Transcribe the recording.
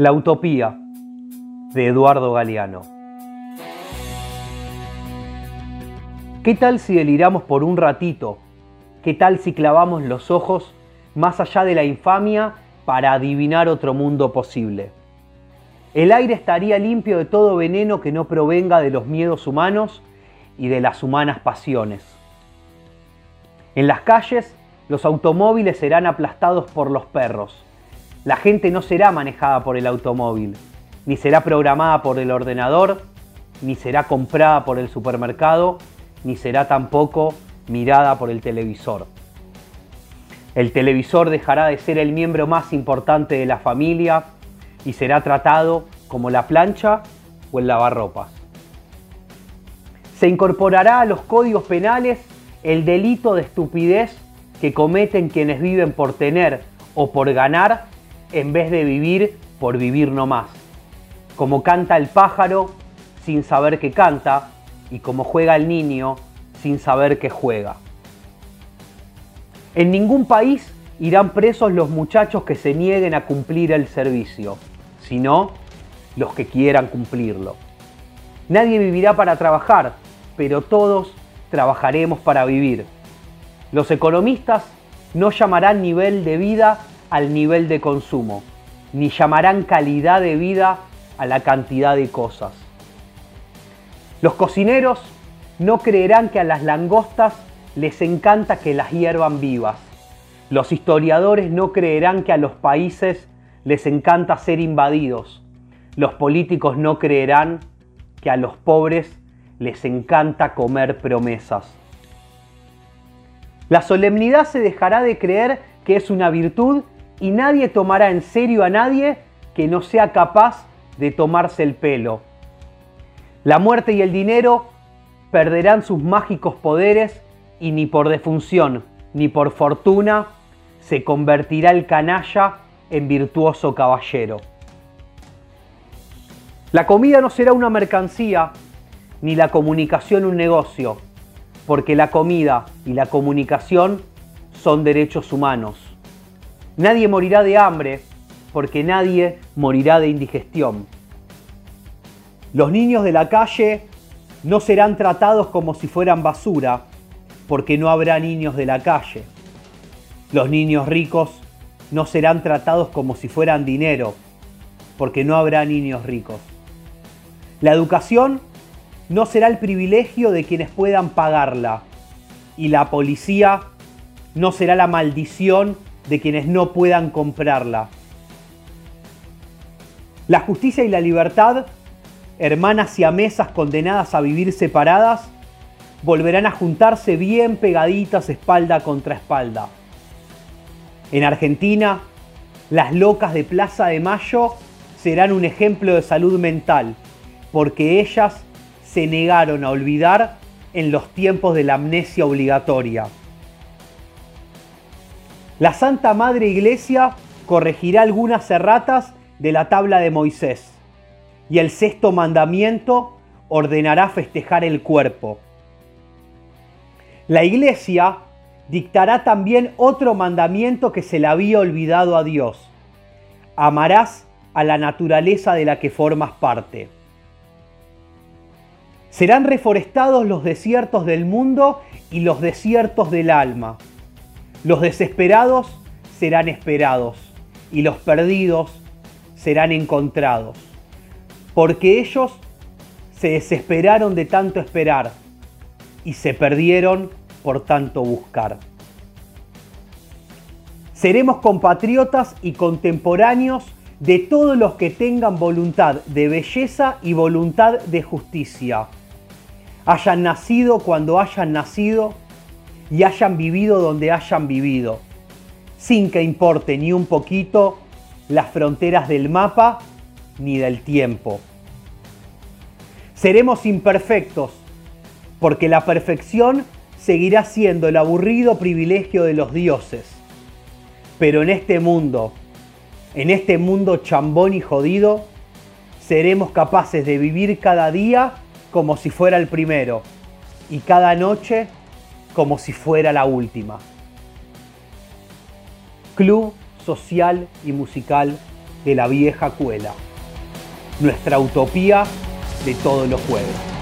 La Utopía de Eduardo Galeano. ¿Qué tal si deliramos por un ratito? ¿Qué tal si clavamos los ojos más allá de la infamia para adivinar otro mundo posible? El aire estaría limpio de todo veneno que no provenga de los miedos humanos y de las humanas pasiones. En las calles, los automóviles serán aplastados por los perros la gente no será manejada por el automóvil, ni será programada por el ordenador, ni será comprada por el supermercado, ni será tampoco mirada por el televisor. El televisor dejará de ser el miembro más importante de la familia y será tratado como la plancha o el lavarropas. Se incorporará a los códigos penales el delito de estupidez que cometen quienes viven por tener o por ganar en vez de vivir por vivir no más. Como canta el pájaro sin saber que canta y como juega el niño sin saber que juega. En ningún país irán presos los muchachos que se nieguen a cumplir el servicio, sino los que quieran cumplirlo. Nadie vivirá para trabajar, pero todos trabajaremos para vivir. Los economistas no llamarán nivel de vida al nivel de consumo, ni llamarán calidad de vida a la cantidad de cosas. Los cocineros no creerán que a las langostas les encanta que las hiervan vivas. Los historiadores no creerán que a los países les encanta ser invadidos. Los políticos no creerán que a los pobres les encanta comer promesas. La solemnidad se dejará de creer que es una virtud y nadie tomará en serio a nadie que no sea capaz de tomarse el pelo. La muerte y el dinero perderán sus mágicos poderes y ni por defunción ni por fortuna se convertirá el canalla en virtuoso caballero. La comida no será una mercancía, ni la comunicación un negocio, porque la comida y la comunicación son derechos humanos. Nadie morirá de hambre porque nadie morirá de indigestión. Los niños de la calle no serán tratados como si fueran basura porque no habrá niños de la calle. Los niños ricos no serán tratados como si fueran dinero porque no habrá niños ricos. La educación no será el privilegio de quienes puedan pagarla y la policía no será la maldición de quienes no puedan comprarla. La justicia y la libertad, hermanas y mesas condenadas a vivir separadas, volverán a juntarse bien pegaditas espalda contra espalda. En Argentina, las locas de Plaza de Mayo serán un ejemplo de salud mental, porque ellas se negaron a olvidar en los tiempos de la amnesia obligatoria. La Santa Madre Iglesia corregirá algunas erratas de la tabla de Moisés y el sexto mandamiento ordenará festejar el cuerpo. La Iglesia dictará también otro mandamiento que se le había olvidado a Dios. Amarás a la naturaleza de la que formas parte. Serán reforestados los desiertos del mundo y los desiertos del alma los desesperados serán esperados y los perdidos serán encontrados, porque ellos se desesperaron de tanto esperar y se perdieron por tanto buscar. Seremos compatriotas y contemporáneos de todos los que tengan voluntad de belleza y voluntad de justicia. Hayan nacido cuando hayan nacido y hayan vivido donde hayan vivido, sin que importe ni un poquito las fronteras del mapa ni del tiempo. Seremos imperfectos, porque la perfección seguirá siendo el aburrido privilegio de los dioses. Pero en este mundo, en este mundo chambón y jodido, seremos capaces de vivir cada día como si fuera el primero y cada noche como si fuera la última. Club Social y Musical de la vieja cuela. Nuestra utopía de todos los jueves.